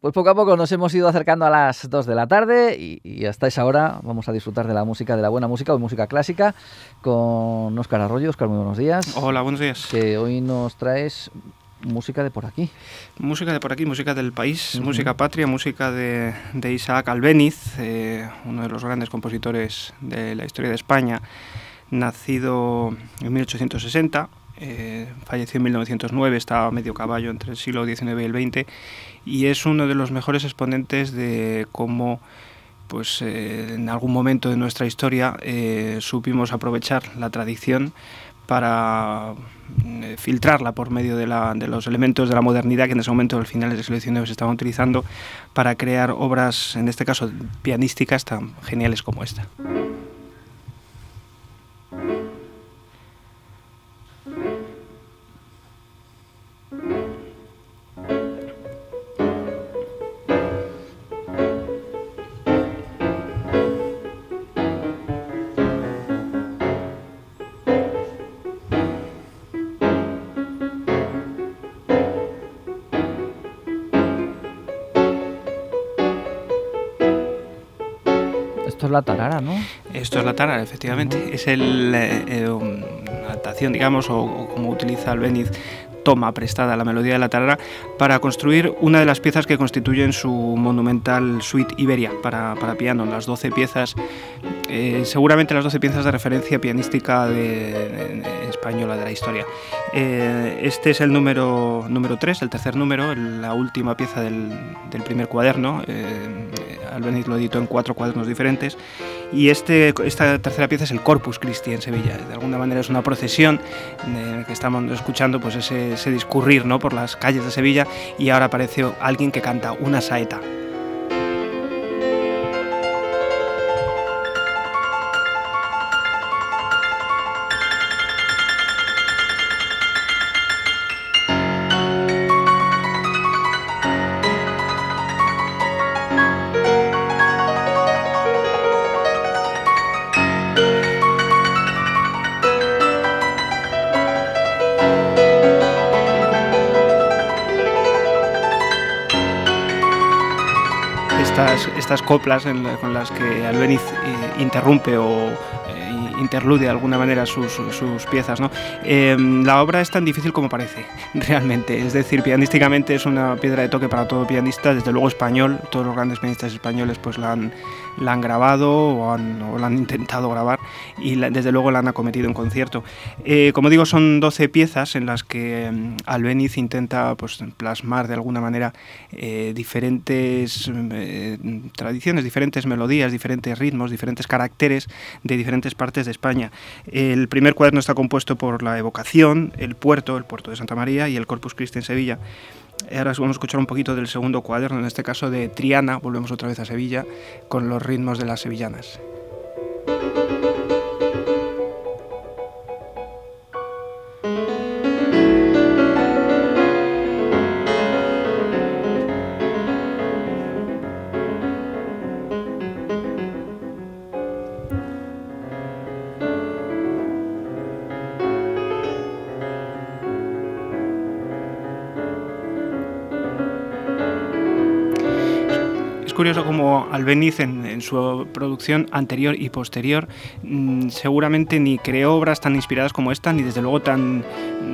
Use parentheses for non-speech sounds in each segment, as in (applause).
Pues poco a poco nos hemos ido acercando a las 2 de la tarde y, hasta esa hora vamos a disfrutar de la música, de la buena música o música clásica con Óscar Arroyo. Óscar, muy buenos días. Hola, buenos días. Que hoy nos traes música de por aquí. Música de por aquí, música del país, música patria, música de, Isaac Albéniz, eh, uno de los grandes compositores de la historia de España, nacido en 1860 eh, falleció en 1909, estaba medio caballo entre el siglo XIX y el XX, y es uno de los mejores exponentes de cómo pues eh, en algún momento de nuestra historia eh, supimos aprovechar la tradición para filtrarla por medio de, de, los elementos de la modernidad que en ese momento, al final del siglo XIX, se estaban utilizando para crear obras, en este caso pianísticas, tan geniales como esta. Esto es la tarara, ¿no? Esto es la tarara, efectivamente. Es el, eh, eh, una adaptación, digamos, o, como utiliza Albeniz toma prestada la melodía de la tarara para construir una de las piezas que constituyen su monumental suite Iberia para, para piano, las 12 piezas, eh, seguramente las 12 piezas de referencia pianística de, española de la historia. Eh, este es el número, número 3, el tercer número, la última pieza del, del primer cuaderno. Eh, Albeniz lo editó en cuatro cuadernos diferentes y este, esta tercera pieza es el Corpus Christi en Sevilla. De alguna manera es una procesión en la que estamos escuchando pues ese, ese discurrir ¿no? por las calles de Sevilla y ahora aparece alguien que canta una saeta. Estas coplas con las que Albeniz eh, interrumpe o interlude de alguna manera sus, piezas. ¿no? Em, la obra es tan difícil como parece, (laughs) realmente. Es decir, pianísticamente es una piedra de toque para todo pianista, desde luego español. Todos los grandes pianistas españoles pues la han, grabado o, han, la han intentado grabar y desde luego la han acometido en concierto. Eh, como digo, son 12 piezas en las que em, Albeniz intenta pues, plasmar de alguna manera eh, diferentes eh, tradiciones, diferentes melodías, diferentes ritmos, diferentes caracteres de diferentes partes de España. El primer cuaderno está compuesto por la evocación, el puerto, el puerto de Santa María y el Corpus Christi en Sevilla. Ahora vamos a escuchar un poquito del segundo cuaderno, en este caso de Triana, volvemos otra vez a Sevilla, con los ritmos de las sevillanas. Curioso como Albeniz en, su producción anterior y posterior mm, seguramente ni creó obras tan inspiradas como esta, ni desde luego tan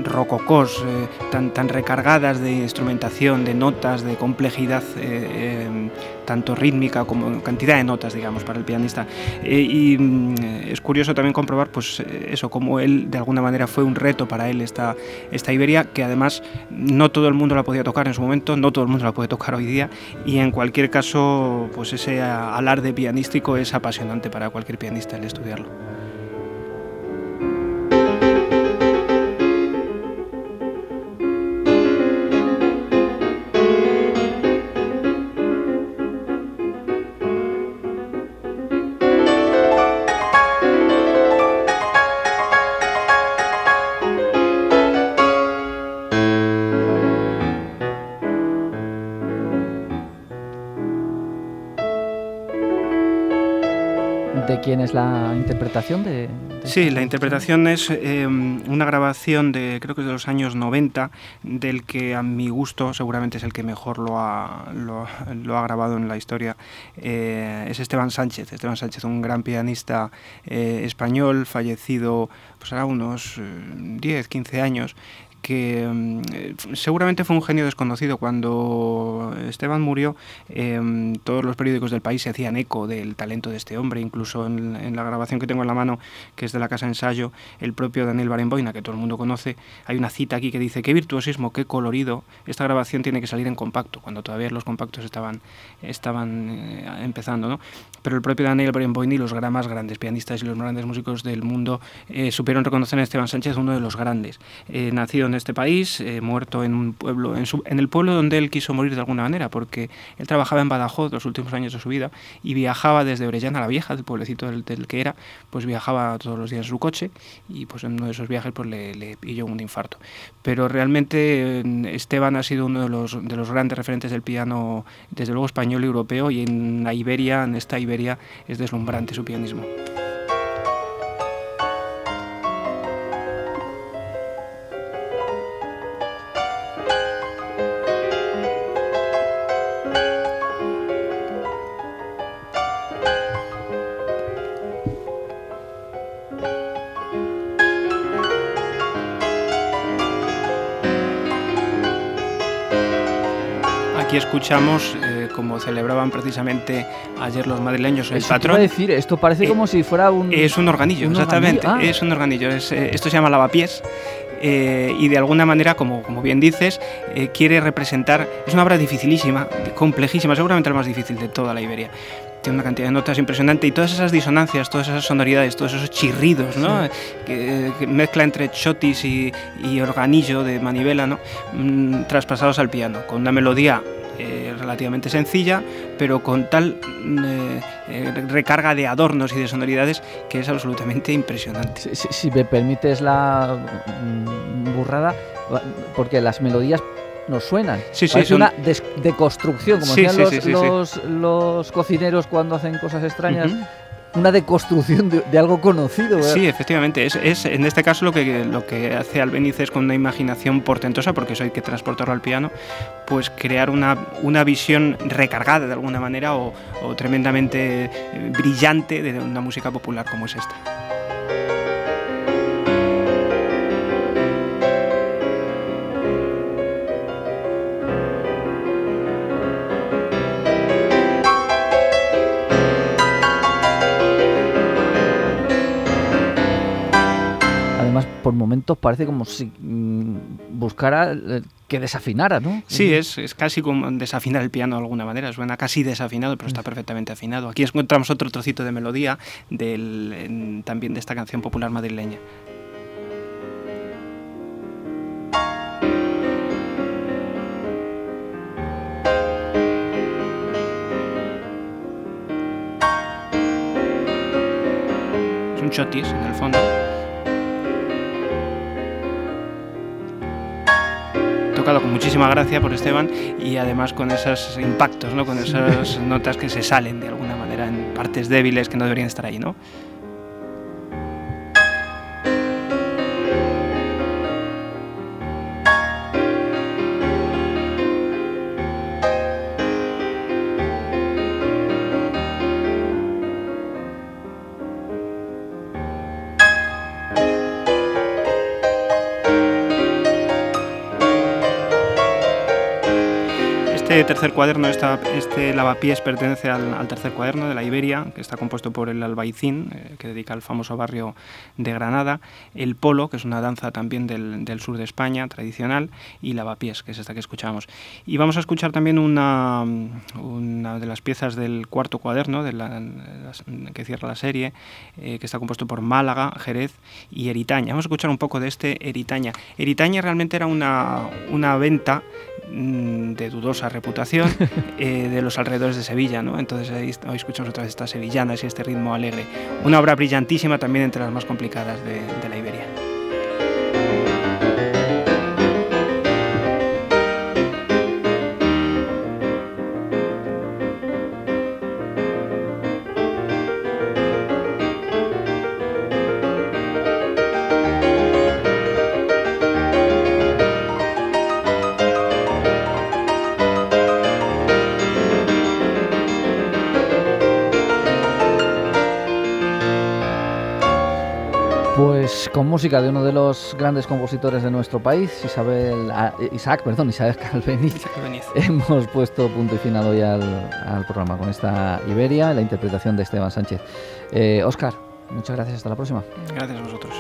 rococós, eh, tan, tan recargadas de instrumentación, de notas, de complejidad, eh, eh, tanto rítmica como cantidad de notas, digamos, para el pianista. y mm, es curioso también comprobar, pues eso, como él de alguna manera fue un reto para él esta, esta Iberia, que además no todo el mundo la podía tocar en su momento, no todo el mundo la puede tocar hoy día, y en cualquier caso pues ese alarde pianístico es apasionante para cualquier pianista el estudiarlo. ¿De quién es la interpretación? De, sí, la interpretación es em, una grabación de creo que es de los años 90, del que a mi gusto seguramente es el que mejor lo ha, lo, ha grabado en la historia. Eh, es Esteban Sánchez. Esteban Sánchez, un gran pianista eh, español, fallecido pues ahora unos eh, 10, 15 años, que mm, seguramente fue un genio desconocido. Cuando Esteban murió, em, todos los periódicos del país se hacían eco del talento de este hombre, incluso en, la grabación que tengo en la mano, que es de la Casa Ensayo, el propio Daniel Barenboina, que todo el mundo conoce, hay una cita aquí que dice, qué virtuosismo, qué colorido, esta grabación tiene que salir en compacto, cuando todavía los compactos estaban, estaban eh, empezando, ¿no? Pero el propio Daniel Barenboim y los más grandes pianistas y los grandes músicos del mundo eh, supieron reconocer a Esteban Sánchez uno de los grandes. Eh, nacido en este país, eh, muerto en un pueblo, en, el pueblo donde él quiso morir de alguna manera, porque él trabajaba en Badajoz los últimos años de su vida y viajaba desde Orellana a la Vieja, del pueblecito del, que era, pues viajaba todos los días en su coche y pues en uno de esos viajes pues le, le pilló un infarto. Pero realmente Esteban ha sido uno de los, de los grandes referentes del piano, desde luego español y europeo, y en la Iberia, en esta Iberia, es deslumbrante su pianismo. Aquí escuchamos eh, como celebraban precisamente ayer los madrileños el patrón. decir, esto parece como si fuera un... Es un organillo, exactamente, ah. es un organillo. Eh, esto se llama lavapiés. Eh, y de alguna manera, como, como bien dices, quiere representar, es una obra dificilísima, complejísima, seguramente la más difícil de toda la Iberia, tiene una cantidad de notas impresionante y todas esas disonancias, todas esas sonoridades, todos esos chirridos, ¿no? Que, mezcla entre chotis y, y, organillo de manivela, ¿no? Mm, traspasados al piano, con una melodía eh, relativamente sencilla, pero con tal eh, eh, recarga de adornos y de sonoridades que es absolutamente impresionante. Si, me permites la mm, burrada, porque las melodías nos suenan. Sí, sí, es una deconstrucción, como decían los, los, cocineros cuando hacen cosas extrañas una deconstrucción de, algo conocido. Sí, efectivamente. Es, es, en este caso lo que, lo que hace Albeniz es con una imaginación portentosa, porque eso hay que transportarlo al piano, pues crear una, una visión recargada de alguna manera o, o tremendamente eh, brillante de una música popular como es esta. Por momentos parece como si mm, buscara eh, que desafinara, ¿no? Sí, es, es, casi como desafinar el piano de alguna manera, suena casi desafinado, pero está perfectamente afinado. Aquí encontramos otro trocito de melodía del, también de esta canción popular madrileña. Es un chotis en el fondo. Tocado con muchísima gracia por Esteban y además con esos impactos, ¿no? con esas (laughs) notas que se salen de alguna manera en partes débiles que no deberían estar ahí. ¿no? Este tercer cuaderno, esta, este lavapiés pertenece al, tercer cuaderno de la Iberia, que está compuesto por el albaicín, eh, que dedica al famoso barrio de Granada, el polo, que es una danza también del, sur de España, tradicional, y lavapiés, que es esta que escuchamos. Y vamos a escuchar también una, una de las piezas del cuarto cuaderno que cierra la serie, eh, que está compuesto por Málaga, Jerez y Eritaña. Vamos a escuchar un poco de este Eritaña. Eritaña realmente era una, una venta mm, de dudosa reputación (laughs) eh, de los alrededores de Sevilla, ¿no? Entonces ahí, hoy escuchamos otra vez estas sevillanas y este ritmo alegre. Una obra brillantísima también entre las más complicadas de, de la Iberia. Con música de uno de los grandes compositores de nuestro país, Isabel, Isaac, perdón, Isabel Calveniz, (laughs) hemos puesto punto y final hoy al, programa con esta Iberia, la interpretación de Esteban Sánchez. Oscar, eh, muchas gracias, hasta la próxima. Gracias a vosotros.